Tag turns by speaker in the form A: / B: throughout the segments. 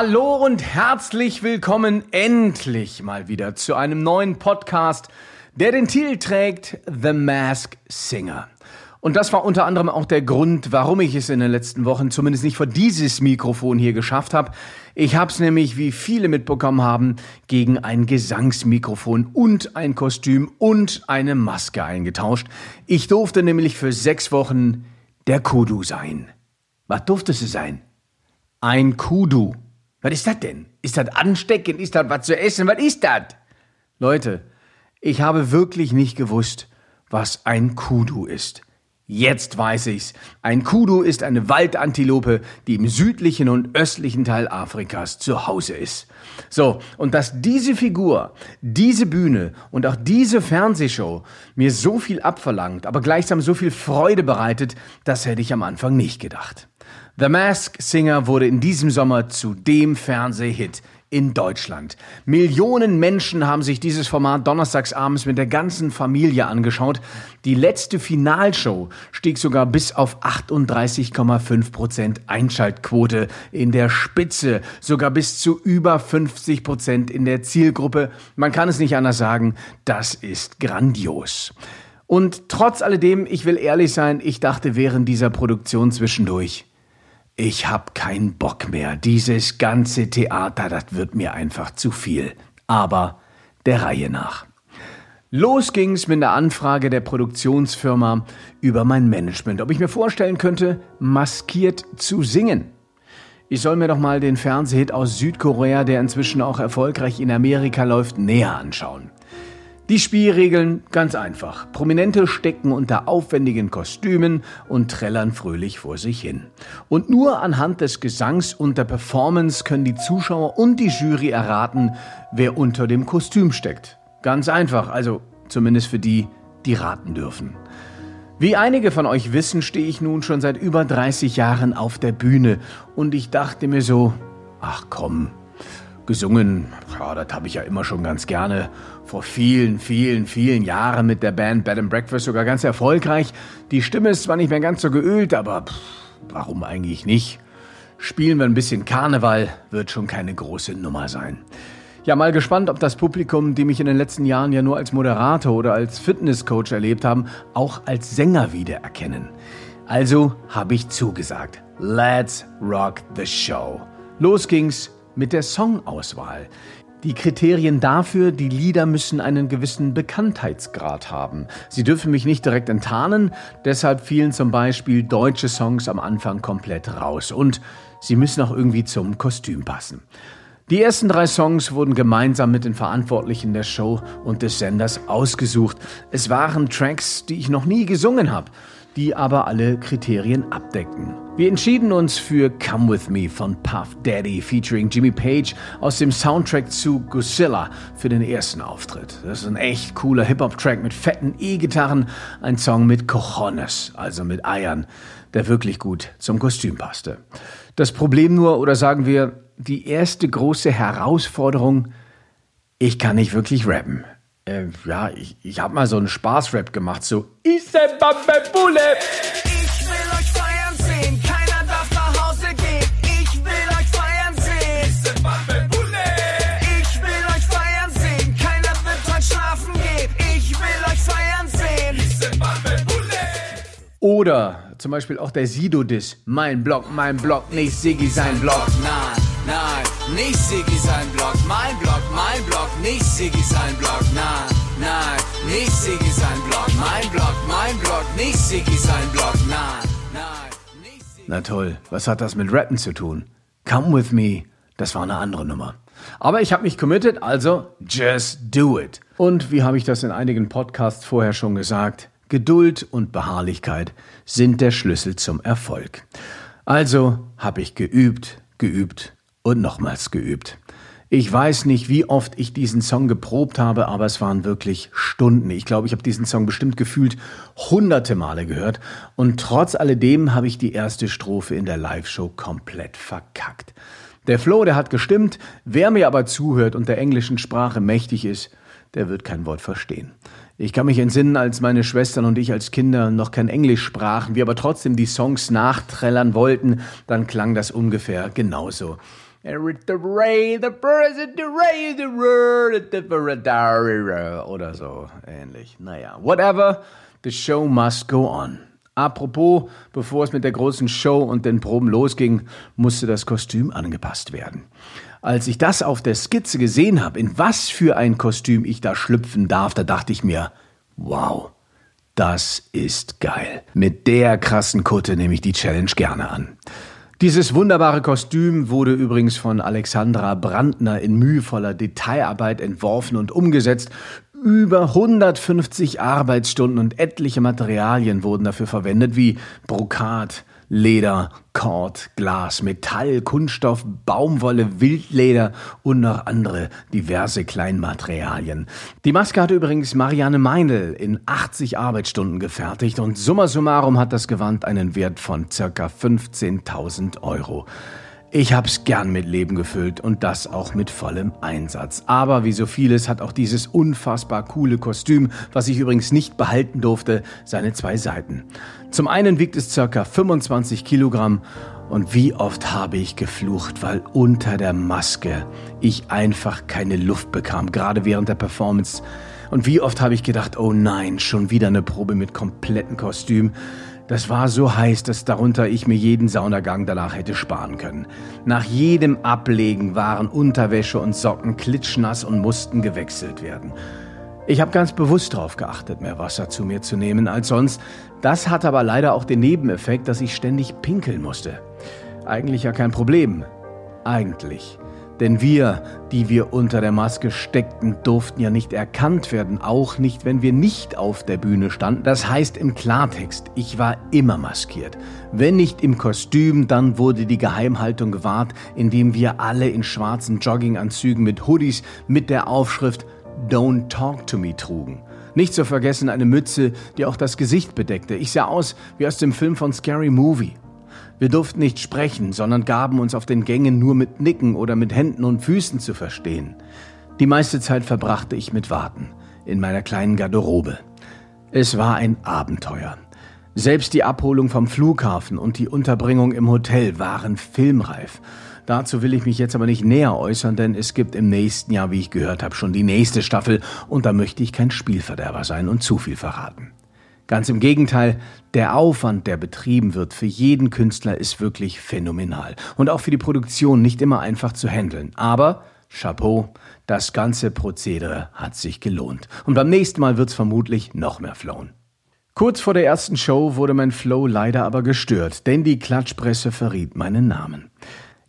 A: Hallo und herzlich willkommen endlich mal wieder zu einem neuen Podcast, der den Titel trägt The Mask Singer. Und das war unter anderem auch der Grund, warum ich es in den letzten Wochen zumindest nicht vor dieses Mikrofon hier geschafft habe. Ich habe es nämlich, wie viele mitbekommen haben, gegen ein Gesangsmikrofon und ein Kostüm und eine Maske eingetauscht. Ich durfte nämlich für sechs Wochen der Kudu sein. Was durftest du sein? Ein Kudu. Was ist das denn? Ist das ansteckend? Ist das was zu essen? Was ist das? Leute, ich habe wirklich nicht gewusst, was ein Kudu ist. Jetzt weiß ich's. Ein Kudu ist eine Waldantilope, die im südlichen und östlichen Teil Afrikas zu Hause ist. So, und dass diese Figur, diese Bühne und auch diese Fernsehshow mir so viel abverlangt, aber gleichsam so viel Freude bereitet, das hätte ich am Anfang nicht gedacht. The Mask Singer wurde in diesem Sommer zu dem Fernsehhit in Deutschland. Millionen Menschen haben sich dieses Format donnerstagsabends mit der ganzen Familie angeschaut. Die letzte Finalshow stieg sogar bis auf 38,5 Prozent Einschaltquote in der Spitze, sogar bis zu über 50 Prozent in der Zielgruppe. Man kann es nicht anders sagen, das ist grandios. Und trotz alledem, ich will ehrlich sein, ich dachte während dieser Produktion zwischendurch, ich hab keinen Bock mehr. Dieses ganze Theater, das wird mir einfach zu viel. Aber der Reihe nach. Los ging's mit der Anfrage der Produktionsfirma über mein Management, ob ich mir vorstellen könnte, maskiert zu singen. Ich soll mir doch mal den Fernsehhit aus Südkorea, der inzwischen auch erfolgreich in Amerika läuft, näher anschauen. Die Spielregeln ganz einfach. Prominente stecken unter aufwendigen Kostümen und trällern fröhlich vor sich hin. Und nur anhand des Gesangs und der Performance können die Zuschauer und die Jury erraten, wer unter dem Kostüm steckt. Ganz einfach, also zumindest für die, die raten dürfen. Wie einige von euch wissen, stehe ich nun schon seit über 30 Jahren auf der Bühne und ich dachte mir so, ach komm, gesungen, ja, das habe ich ja immer schon ganz gerne. Vor vielen, vielen, vielen Jahren mit der Band Bed and Breakfast sogar ganz erfolgreich. Die Stimme ist zwar nicht mehr ganz so geölt, aber pff, warum eigentlich nicht? Spielen wir ein bisschen Karneval, wird schon keine große Nummer sein. Ja, mal gespannt, ob das Publikum, die mich in den letzten Jahren ja nur als Moderator oder als Fitnesscoach erlebt haben, auch als Sänger wiedererkennen. Also habe ich zugesagt. Let's rock the show. Los ging's mit der Songauswahl. Die Kriterien dafür, die Lieder müssen einen gewissen Bekanntheitsgrad haben. Sie dürfen mich nicht direkt enttarnen, deshalb fielen zum Beispiel deutsche Songs am Anfang komplett raus und sie müssen auch irgendwie zum Kostüm passen. Die ersten drei Songs wurden gemeinsam mit den Verantwortlichen der Show und des Senders ausgesucht. Es waren Tracks, die ich noch nie gesungen habe die aber alle Kriterien abdeckten. Wir entschieden uns für Come With Me von Puff Daddy featuring Jimmy Page aus dem Soundtrack zu Godzilla für den ersten Auftritt. Das ist ein echt cooler Hip-Hop-Track mit fetten E-Gitarren, ein Song mit Cojones, also mit Eiern, der wirklich gut zum Kostüm passte. Das Problem nur, oder sagen wir, die erste große Herausforderung, ich kann nicht wirklich rappen. Äh, ja, ich, ich habe mal so einen Spaßrap gemacht, so. Ich will euch feiern sehen, keiner darf nach Hause gehen. Ich will euch feiern sehen. Ich will euch feiern sehen, keiner wird heute schlafen gehen. Ich will euch feiern sehen. Oder zum Beispiel auch der Sido-Diss. Mein Block, mein Block, nicht Siggi sein Block. Nein, nein, nicht Siggi sein Block. Mein Block, mein Block, nicht Siggi sein Block. Nein, nein, nicht Siggi sein Block. Mein Block, mein Block, nicht Siggi sein Block. Nein, nein. Na toll, was hat das mit Rappen zu tun? Come with me, das war eine andere Nummer. Aber ich habe mich committed, also just do it. Und wie habe ich das in einigen Podcasts vorher schon gesagt? Geduld und Beharrlichkeit sind der Schlüssel zum Erfolg. Also habe ich geübt, geübt und nochmals geübt. Ich weiß nicht, wie oft ich diesen Song geprobt habe, aber es waren wirklich Stunden. Ich glaube, ich habe diesen Song bestimmt gefühlt hunderte Male gehört und trotz alledem habe ich die erste Strophe in der Live-Show komplett verkackt. Der Flow, der hat gestimmt, wer mir aber zuhört und der englischen Sprache mächtig ist, der wird kein Wort verstehen. Ich kann mich entsinnen, als meine Schwestern und ich als Kinder noch kein Englisch sprachen, wir aber trotzdem die Songs nachträllern wollten, dann klang das ungefähr genauso. Oder so ähnlich. Naja, whatever. The show must go on. Apropos, bevor es mit der großen Show und den Proben losging, musste das Kostüm angepasst werden. Als ich das auf der Skizze gesehen habe, in was für ein Kostüm ich da schlüpfen darf, da dachte ich mir, wow, das ist geil. Mit der krassen Kutte nehme ich die Challenge gerne an. Dieses wunderbare Kostüm wurde übrigens von Alexandra Brandner in mühevoller Detailarbeit entworfen und umgesetzt. Über 150 Arbeitsstunden und etliche Materialien wurden dafür verwendet, wie Brokat, Leder, Kord, Glas, Metall, Kunststoff, Baumwolle, Wildleder und noch andere diverse Kleinmaterialien. Die Maske hat übrigens Marianne Meinl in 80 Arbeitsstunden gefertigt und summa summarum hat das Gewand einen Wert von circa 15.000 Euro. Ich hab's gern mit Leben gefüllt und das auch mit vollem Einsatz. Aber wie so vieles hat auch dieses unfassbar coole Kostüm, was ich übrigens nicht behalten durfte, seine zwei Seiten. Zum einen wiegt es circa 25 Kilogramm und wie oft habe ich geflucht, weil unter der Maske ich einfach keine Luft bekam, gerade während der Performance. Und wie oft habe ich gedacht, oh nein, schon wieder eine Probe mit komplettem Kostüm. Das war so heiß, dass darunter ich mir jeden Saunagang danach hätte sparen können. Nach jedem Ablegen waren Unterwäsche und Socken klitschnass und mussten gewechselt werden. Ich habe ganz bewusst darauf geachtet, mehr Wasser zu mir zu nehmen als sonst. Das hat aber leider auch den Nebeneffekt, dass ich ständig pinkeln musste. Eigentlich ja kein Problem. Eigentlich. Denn wir, die wir unter der Maske steckten, durften ja nicht erkannt werden, auch nicht, wenn wir nicht auf der Bühne standen. Das heißt im Klartext, ich war immer maskiert. Wenn nicht im Kostüm, dann wurde die Geheimhaltung gewahrt, indem wir alle in schwarzen Jogginganzügen mit Hoodies mit der Aufschrift Don't Talk to Me trugen. Nicht zu vergessen eine Mütze, die auch das Gesicht bedeckte. Ich sah aus wie aus dem Film von Scary Movie. Wir durften nicht sprechen, sondern gaben uns auf den Gängen nur mit Nicken oder mit Händen und Füßen zu verstehen. Die meiste Zeit verbrachte ich mit Warten in meiner kleinen Garderobe. Es war ein Abenteuer. Selbst die Abholung vom Flughafen und die Unterbringung im Hotel waren filmreif. Dazu will ich mich jetzt aber nicht näher äußern, denn es gibt im nächsten Jahr, wie ich gehört habe, schon die nächste Staffel und da möchte ich kein Spielverderber sein und zu viel verraten. Ganz im Gegenteil, der Aufwand, der betrieben wird für jeden Künstler, ist wirklich phänomenal. Und auch für die Produktion nicht immer einfach zu handeln. Aber, Chapeau, das ganze Prozedere hat sich gelohnt. Und beim nächsten Mal wird's vermutlich noch mehr flowen. Kurz vor der ersten Show wurde mein Flow leider aber gestört, denn die Klatschpresse verriet meinen Namen.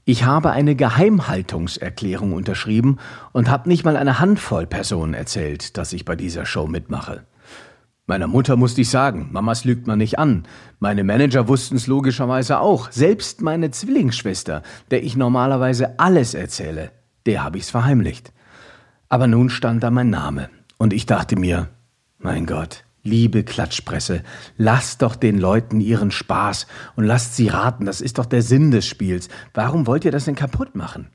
A: Ich habe eine Geheimhaltungserklärung unterschrieben und habe nicht mal eine Handvoll Personen erzählt, dass ich bei dieser Show mitmache. Meiner Mutter musste ich sagen, Mamas lügt man nicht an. Meine Manager wussten es logischerweise auch. Selbst meine Zwillingsschwester, der ich normalerweise alles erzähle, der habe ich's verheimlicht. Aber nun stand da mein Name und ich dachte mir, mein Gott, liebe Klatschpresse, lasst doch den Leuten ihren Spaß und lasst sie raten, das ist doch der Sinn des Spiels. Warum wollt ihr das denn kaputt machen?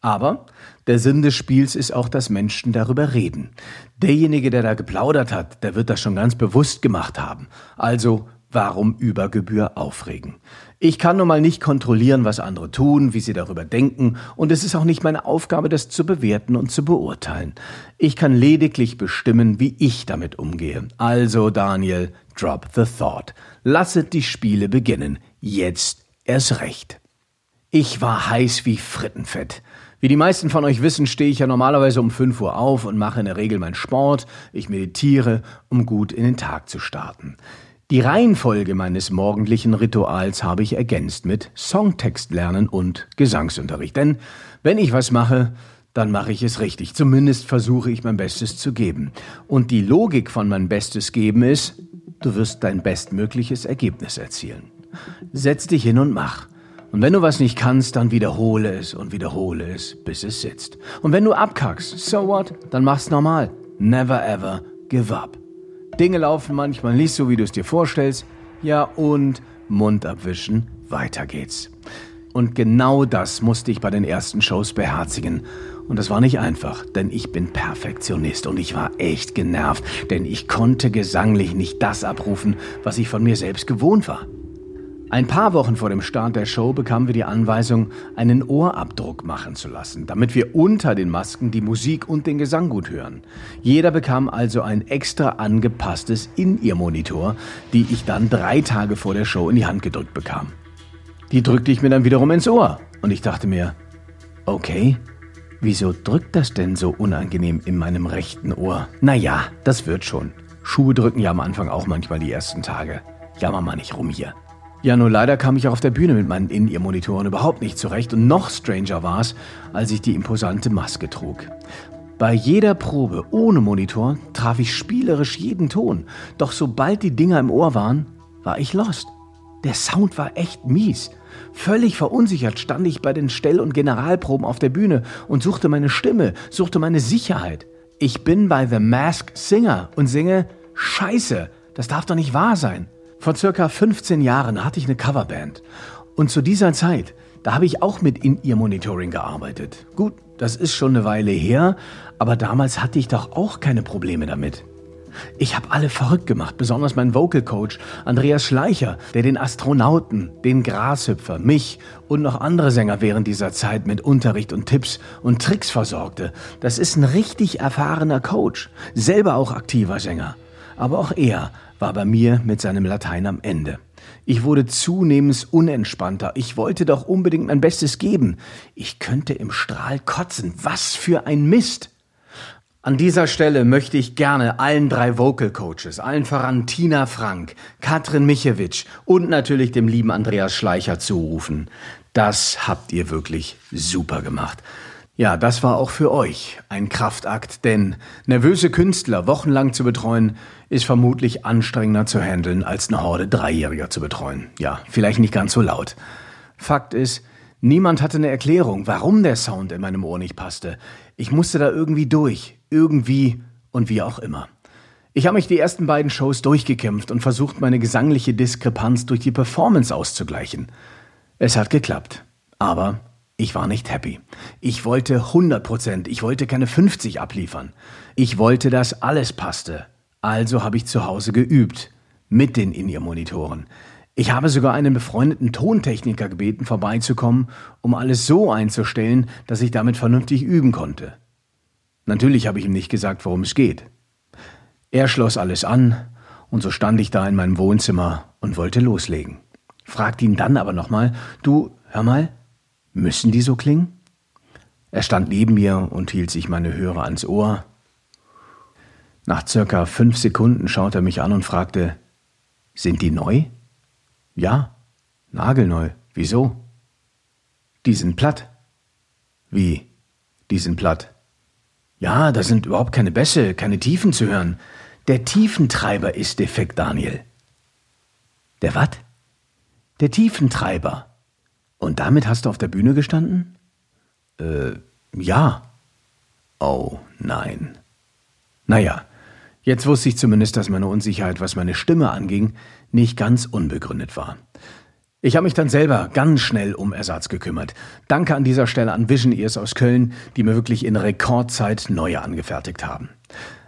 A: Aber der Sinn des Spiels ist auch, dass Menschen darüber reden. Derjenige, der da geplaudert hat, der wird das schon ganz bewusst gemacht haben. Also, warum über Gebühr aufregen? Ich kann nun mal nicht kontrollieren, was andere tun, wie sie darüber denken, und es ist auch nicht meine Aufgabe, das zu bewerten und zu beurteilen. Ich kann lediglich bestimmen, wie ich damit umgehe. Also, Daniel, drop the thought. Lasset die Spiele beginnen. Jetzt erst recht. Ich war heiß wie Frittenfett. Wie die meisten von euch wissen, stehe ich ja normalerweise um 5 Uhr auf und mache in der Regel meinen Sport. Ich meditiere, um gut in den Tag zu starten. Die Reihenfolge meines morgendlichen Rituals habe ich ergänzt mit Songtext lernen und Gesangsunterricht. Denn wenn ich was mache, dann mache ich es richtig. Zumindest versuche ich mein Bestes zu geben. Und die Logik von mein Bestes geben ist, du wirst dein bestmögliches Ergebnis erzielen. Setz dich hin und mach. Und wenn du was nicht kannst, dann wiederhole es und wiederhole es, bis es sitzt. Und wenn du abkackst, so what? Dann mach's normal. Never ever give up. Dinge laufen manchmal nicht so, wie du es dir vorstellst. Ja, und Mund abwischen, weiter geht's. Und genau das musste ich bei den ersten Shows beherzigen. Und das war nicht einfach, denn ich bin Perfektionist und ich war echt genervt, denn ich konnte gesanglich nicht das abrufen, was ich von mir selbst gewohnt war. Ein paar Wochen vor dem Start der Show bekamen wir die Anweisung, einen Ohrabdruck machen zu lassen, damit wir unter den Masken die Musik und den Gesang gut hören. Jeder bekam also ein extra angepasstes In-Ear-Monitor, die ich dann drei Tage vor der Show in die Hand gedrückt bekam. Die drückte ich mir dann wiederum ins Ohr und ich dachte mir, okay, wieso drückt das denn so unangenehm in meinem rechten Ohr? Naja, das wird schon. Schuhe drücken ja am Anfang auch manchmal die ersten Tage. Jammer mal nicht rum hier. Ja, nur leider kam ich auch auf der Bühne mit meinen In-Ear-Monitoren überhaupt nicht zurecht und noch stranger war es, als ich die imposante Maske trug. Bei jeder Probe ohne Monitor traf ich spielerisch jeden Ton, doch sobald die Dinger im Ohr waren, war ich lost. Der Sound war echt mies. Völlig verunsichert stand ich bei den Stell- und Generalproben auf der Bühne und suchte meine Stimme, suchte meine Sicherheit. Ich bin bei The Mask Singer und singe Scheiße, das darf doch nicht wahr sein. Vor circa 15 Jahren hatte ich eine Coverband. Und zu dieser Zeit, da habe ich auch mit In-Ear-Monitoring gearbeitet. Gut, das ist schon eine Weile her, aber damals hatte ich doch auch keine Probleme damit. Ich habe alle verrückt gemacht, besonders mein Vocal Coach Andreas Schleicher, der den Astronauten, den Grashüpfer, mich und noch andere Sänger während dieser Zeit mit Unterricht und Tipps und Tricks versorgte. Das ist ein richtig erfahrener Coach, selber auch aktiver Sänger. Aber auch er war bei mir mit seinem Latein am Ende. Ich wurde zunehmend unentspannter. Ich wollte doch unbedingt mein Bestes geben. Ich könnte im Strahl kotzen. Was für ein Mist! An dieser Stelle möchte ich gerne allen drei Vocal Coaches, allen voran Tina Frank, Katrin Michewitsch und natürlich dem lieben Andreas Schleicher zurufen. Das habt ihr wirklich super gemacht. Ja, das war auch für euch ein Kraftakt, denn nervöse Künstler wochenlang zu betreuen, ist vermutlich anstrengender zu handeln, als eine Horde Dreijähriger zu betreuen. Ja, vielleicht nicht ganz so laut. Fakt ist, niemand hatte eine Erklärung, warum der Sound in meinem Ohr nicht passte. Ich musste da irgendwie durch, irgendwie und wie auch immer. Ich habe mich die ersten beiden Shows durchgekämpft und versucht, meine gesangliche Diskrepanz durch die Performance auszugleichen. Es hat geklappt, aber ich war nicht happy. Ich wollte 100 Prozent, ich wollte keine 50 abliefern. Ich wollte, dass alles passte. Also habe ich zu Hause geübt. Mit den In-Ear-Monitoren. Ich habe sogar einen befreundeten Tontechniker gebeten, vorbeizukommen, um alles so einzustellen, dass ich damit vernünftig üben konnte. Natürlich habe ich ihm nicht gesagt, worum es geht. Er schloss alles an, und so stand ich da in meinem Wohnzimmer und wollte loslegen. Fragte ihn dann aber nochmal, du, hör mal, müssen die so klingen? Er stand neben mir und hielt sich meine Hörer ans Ohr, nach circa fünf Sekunden schaut er mich an und fragte, sind die neu? Ja, nagelneu. Wieso? Die sind platt. Wie? Die sind platt. Ja, da sind überhaupt keine Bässe, keine Tiefen zu hören. Der Tiefentreiber ist defekt, Daniel. Der wat? Der Tiefentreiber. Und damit hast du auf der Bühne gestanden? Äh, ja. Oh nein. Naja, Jetzt wusste ich zumindest, dass meine Unsicherheit, was meine Stimme anging, nicht ganz unbegründet war. Ich habe mich dann selber ganz schnell um Ersatz gekümmert. Danke an dieser Stelle an Vision Ears aus Köln, die mir wirklich in Rekordzeit neue angefertigt haben.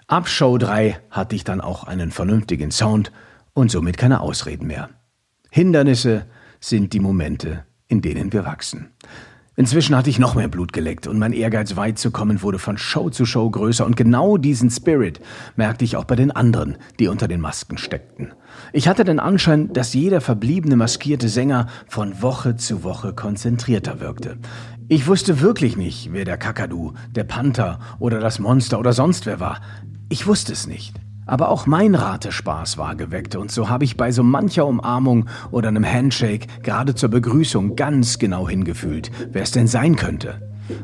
A: Ab Show 3 hatte ich dann auch einen vernünftigen Sound und somit keine Ausreden mehr. Hindernisse sind die Momente, in denen wir wachsen. Inzwischen hatte ich noch mehr Blut geleckt und mein Ehrgeiz weit zu kommen wurde von Show zu Show größer und genau diesen Spirit merkte ich auch bei den anderen, die unter den Masken steckten. Ich hatte den Anschein, dass jeder verbliebene maskierte Sänger von Woche zu Woche konzentrierter wirkte. Ich wusste wirklich nicht, wer der Kakadu, der Panther oder das Monster oder sonst wer war. Ich wusste es nicht. Aber auch mein Ratespaß war geweckt und so habe ich bei so mancher Umarmung oder einem Handshake gerade zur Begrüßung ganz genau hingefühlt, wer es denn sein könnte.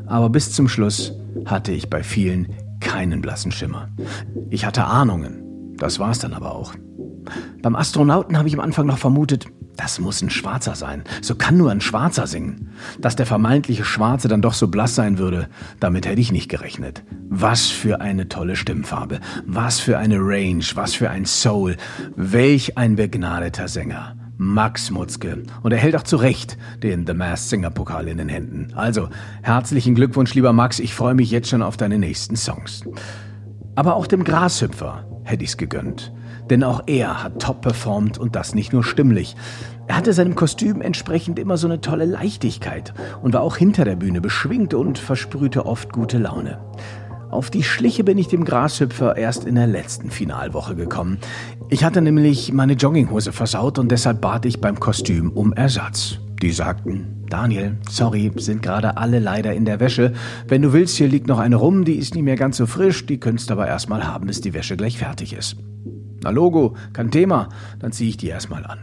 A: Aber bis zum Schluss hatte ich bei vielen keinen blassen Schimmer. Ich hatte Ahnungen, das war's dann aber auch. Beim Astronauten habe ich am Anfang noch vermutet, das muss ein Schwarzer sein. So kann nur ein Schwarzer singen. Dass der vermeintliche Schwarze dann doch so blass sein würde, damit hätte ich nicht gerechnet. Was für eine tolle Stimmfarbe. Was für eine Range. Was für ein Soul. Welch ein begnadeter Sänger. Max Mutzke. Und er hält auch zu Recht den The Masked Singer Pokal in den Händen. Also, herzlichen Glückwunsch, lieber Max. Ich freue mich jetzt schon auf deine nächsten Songs. Aber auch dem Grashüpfer hätte ich's gegönnt. Denn auch er hat top performt und das nicht nur stimmlich. Er hatte seinem Kostüm entsprechend immer so eine tolle Leichtigkeit und war auch hinter der Bühne beschwingt und versprühte oft gute Laune. Auf die Schliche bin ich dem Grashüpfer erst in der letzten Finalwoche gekommen. Ich hatte nämlich meine Jogginghose versaut und deshalb bat ich beim Kostüm um Ersatz. Die sagten, Daniel, sorry, sind gerade alle leider in der Wäsche. Wenn du willst, hier liegt noch eine rum, die ist nicht mehr ganz so frisch, die könntest aber erstmal haben, bis die Wäsche gleich fertig ist. Na Logo, kein Thema, dann ziehe ich die erstmal an.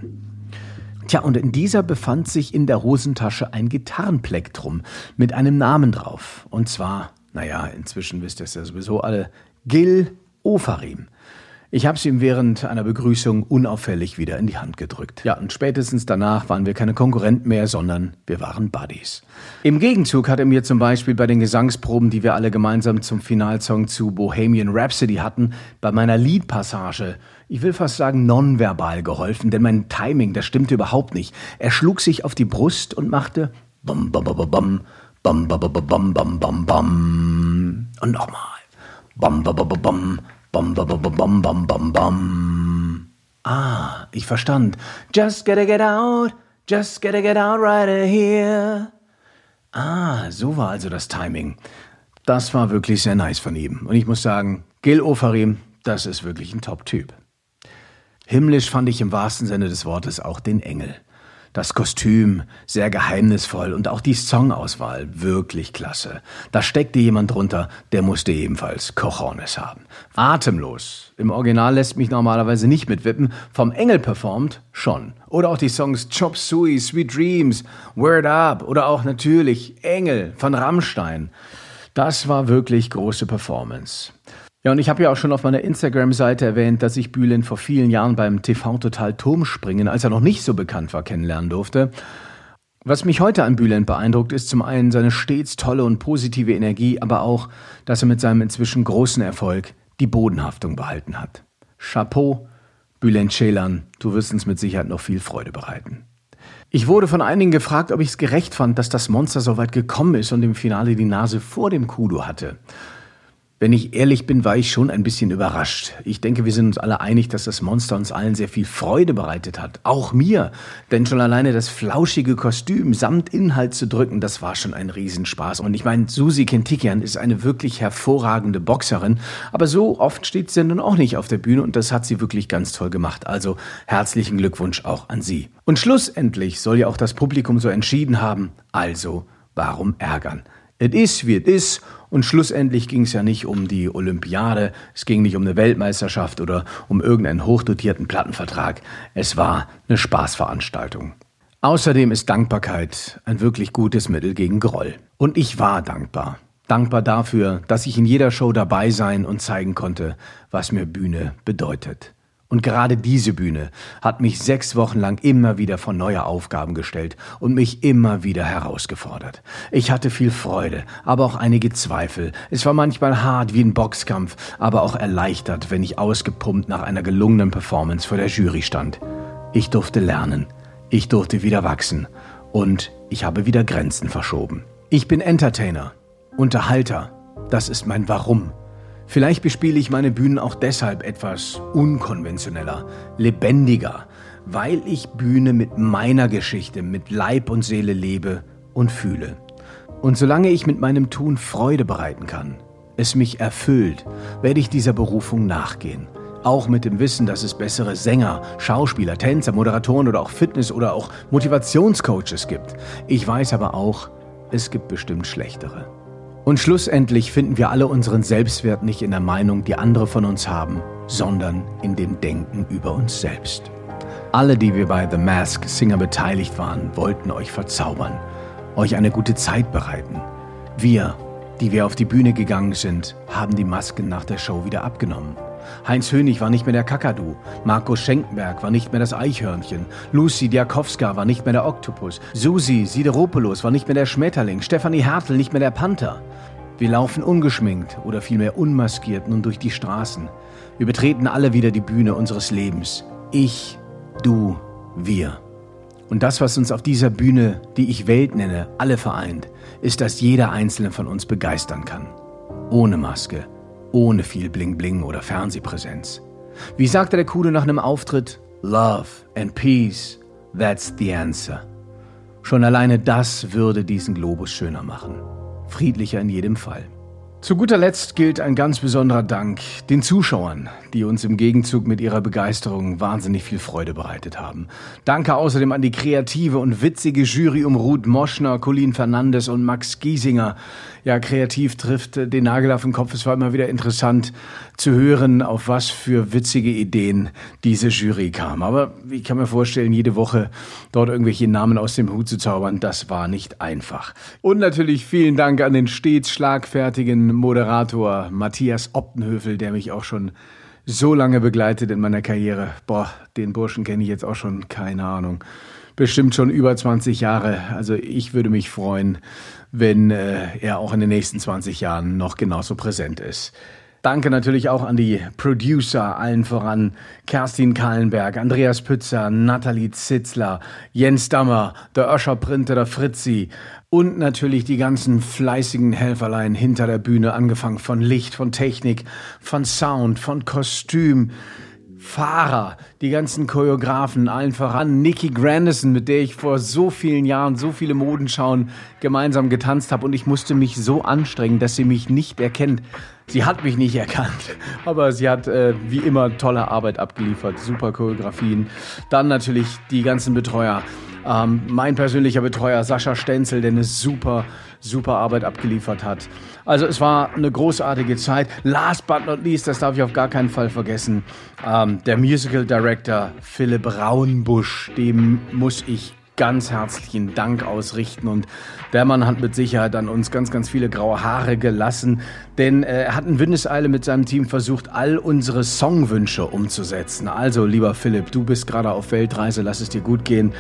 A: Tja, und in dieser befand sich in der Hosentasche ein Gitarrenplektrum mit einem Namen drauf. Und zwar, naja, inzwischen wisst ihr es ja sowieso alle, Gil Ofarim. Ich habe sie ihm während einer Begrüßung unauffällig wieder in die Hand gedrückt. Ja, und spätestens danach waren wir keine Konkurrenten mehr, sondern wir waren Buddies. Im Gegenzug hat er mir zum Beispiel bei den Gesangsproben, die wir alle gemeinsam zum Finalsong zu Bohemian Rhapsody hatten, bei meiner Liedpassage, ich will fast sagen nonverbal geholfen, denn mein Timing, das stimmte überhaupt nicht. Er schlug sich auf die Brust und machte bam bam bam bam bam bam bam bam bam bam und nochmal bam bam bam bam Bam, bam, bam, bam, bam, bam, bam. Ah, ich verstand. Just gotta get out, just gotta get out right here. Ah, so war also das Timing. Das war wirklich sehr nice von ihm. Und ich muss sagen, Gil Ofarim, das ist wirklich ein Top-Typ. Himmlisch fand ich im wahrsten Sinne des Wortes auch den Engel. Das Kostüm sehr geheimnisvoll und auch die Songauswahl wirklich klasse. Da steckte jemand drunter, der musste ebenfalls Cojones haben. Atemlos. Im Original lässt mich normalerweise nicht mitwippen. Vom Engel performt schon. Oder auch die Songs Chop Suey, Sweet Dreams, Word Up oder auch natürlich Engel von Rammstein. Das war wirklich große Performance. Ja, und ich habe ja auch schon auf meiner Instagram-Seite erwähnt, dass ich Bülent vor vielen Jahren beim TV Total Turmspringen, als er noch nicht so bekannt war, kennenlernen durfte. Was mich heute an Bülent beeindruckt, ist zum einen seine stets tolle und positive Energie, aber auch, dass er mit seinem inzwischen großen Erfolg die Bodenhaftung behalten hat. Chapeau, Bülent Ceylan, du wirst uns mit Sicherheit noch viel Freude bereiten. Ich wurde von einigen gefragt, ob ich es gerecht fand, dass das Monster so weit gekommen ist und im Finale die Nase vor dem Kudo hatte. Wenn ich ehrlich bin, war ich schon ein bisschen überrascht. Ich denke, wir sind uns alle einig, dass das Monster uns allen sehr viel Freude bereitet hat. Auch mir. Denn schon alleine das flauschige Kostüm samt Inhalt zu drücken, das war schon ein Riesenspaß. Und ich meine, Susi Kentikian ist eine wirklich hervorragende Boxerin. Aber so oft steht sie nun auch nicht auf der Bühne und das hat sie wirklich ganz toll gemacht. Also herzlichen Glückwunsch auch an sie. Und schlussendlich soll ja auch das Publikum so entschieden haben. Also, warum ärgern? Es ist, wie es ist. Und schlussendlich ging es ja nicht um die Olympiade, es ging nicht um eine Weltmeisterschaft oder um irgendeinen hochdotierten Plattenvertrag. Es war eine Spaßveranstaltung. Außerdem ist Dankbarkeit ein wirklich gutes Mittel gegen Groll. Und ich war dankbar. Dankbar dafür, dass ich in jeder Show dabei sein und zeigen konnte, was mir Bühne bedeutet. Und gerade diese Bühne hat mich sechs Wochen lang immer wieder vor neue Aufgaben gestellt und mich immer wieder herausgefordert. Ich hatte viel Freude, aber auch einige Zweifel. Es war manchmal hart wie ein Boxkampf, aber auch erleichtert, wenn ich ausgepumpt nach einer gelungenen Performance vor der Jury stand. Ich durfte lernen, ich durfte wieder wachsen und ich habe wieder Grenzen verschoben. Ich bin Entertainer, Unterhalter, das ist mein Warum. Vielleicht bespiele ich meine Bühnen auch deshalb etwas unkonventioneller, lebendiger, weil ich Bühne mit meiner Geschichte, mit Leib und Seele lebe und fühle. Und solange ich mit meinem Tun Freude bereiten kann, es mich erfüllt, werde ich dieser Berufung nachgehen. Auch mit dem Wissen, dass es bessere Sänger, Schauspieler, Tänzer, Moderatoren oder auch Fitness- oder auch Motivationscoaches gibt. Ich weiß aber auch, es gibt bestimmt schlechtere. Und schlussendlich finden wir alle unseren Selbstwert nicht in der Meinung, die andere von uns haben, sondern in dem Denken über uns selbst. Alle, die wir bei The Mask Singer beteiligt waren, wollten euch verzaubern, euch eine gute Zeit bereiten. Wir, die wir auf die Bühne gegangen sind, haben die Masken nach der Show wieder abgenommen. Heinz Hönig war nicht mehr der Kakadu, Markus Schenkenberg war nicht mehr das Eichhörnchen, Lucy Diakowska war nicht mehr der Oktopus, Susi Sideropoulos war nicht mehr der Schmetterling, Stefanie Hertel nicht mehr der Panther. Wir laufen ungeschminkt oder vielmehr unmaskiert nun durch die Straßen. Wir betreten alle wieder die Bühne unseres Lebens. Ich, du, wir. Und das, was uns auf dieser Bühne, die ich Welt nenne, alle vereint, ist, dass jeder einzelne von uns begeistern kann. Ohne Maske ohne viel Bling Bling oder Fernsehpräsenz. Wie sagte der Kude nach einem Auftritt? Love and Peace, that's the answer. Schon alleine das würde diesen Globus schöner machen. Friedlicher in jedem Fall. Zu guter Letzt gilt ein ganz besonderer Dank den Zuschauern, die uns im Gegenzug mit ihrer Begeisterung wahnsinnig viel Freude bereitet haben. Danke außerdem an die kreative und witzige Jury um Ruth Moschner, Colin Fernandes und Max Giesinger. Ja, kreativ trifft den Nagel auf den Kopf. Es war immer wieder interessant zu hören, auf was für witzige Ideen diese Jury kam. Aber ich kann mir vorstellen, jede Woche dort irgendwelche Namen aus dem Hut zu zaubern, das war nicht einfach. Und natürlich vielen Dank an den stets schlagfertigen Moderator Matthias Optenhöfel, der mich auch schon so lange begleitet in meiner Karriere. Boah, den Burschen kenne ich jetzt auch schon, keine Ahnung. Bestimmt schon über 20 Jahre. Also ich würde mich freuen, wenn äh, er auch in den nächsten 20 Jahren noch genauso präsent ist. Danke natürlich auch an die Producer, allen voran Kerstin Kahlenberg, Andreas Pützer, Nathalie Zitzler, Jens Dammer, der Öscher Printer, der Fritzi und natürlich die ganzen fleißigen Helferlein hinter der Bühne, angefangen von Licht, von Technik, von Sound, von Kostüm. Fahrer, die ganzen Choreografen, allen voran Nikki Grandison, mit der ich vor so vielen Jahren so viele Modenschauen gemeinsam getanzt habe und ich musste mich so anstrengen, dass sie mich nicht erkennt. Sie hat mich nicht erkannt, aber sie hat äh, wie immer tolle Arbeit abgeliefert, super Choreografien. Dann natürlich die ganzen Betreuer. Ähm, mein persönlicher Betreuer Sascha Stenzel, der eine super, super Arbeit abgeliefert hat. Also es war eine großartige Zeit. Last but not least, das darf ich auf gar keinen Fall vergessen, ähm, der Musical Director Philipp Raunbusch, dem muss ich ganz herzlichen Dank ausrichten. Und der Mann hat mit Sicherheit an uns ganz, ganz viele graue Haare gelassen, denn äh, er hat in Windeseile mit seinem Team versucht, all unsere Songwünsche umzusetzen. Also, lieber Philipp, du bist gerade auf Weltreise, lass es dir gut gehen.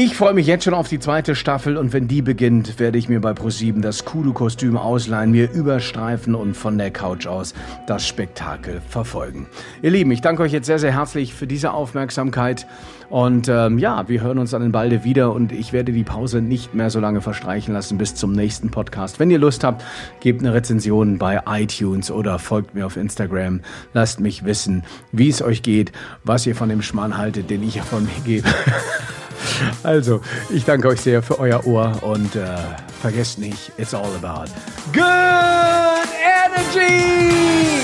A: Ich freue mich jetzt schon auf die zweite Staffel und wenn die beginnt, werde ich mir bei ProSieben das Kudu-Kostüm ausleihen, mir überstreifen und von der Couch aus das Spektakel verfolgen. Ihr Lieben, ich danke euch jetzt sehr, sehr herzlich für diese Aufmerksamkeit und ähm, ja, wir hören uns dann in Balde wieder und ich werde die Pause nicht mehr so lange verstreichen lassen bis zum nächsten Podcast. Wenn ihr Lust habt, gebt eine Rezension bei iTunes oder folgt mir auf Instagram. Lasst mich wissen, wie es euch geht, was ihr von dem Schmarrn haltet, den ich von mir gebe. Also, ich danke euch sehr für euer Ohr und äh, vergesst nicht, it's all about good energy!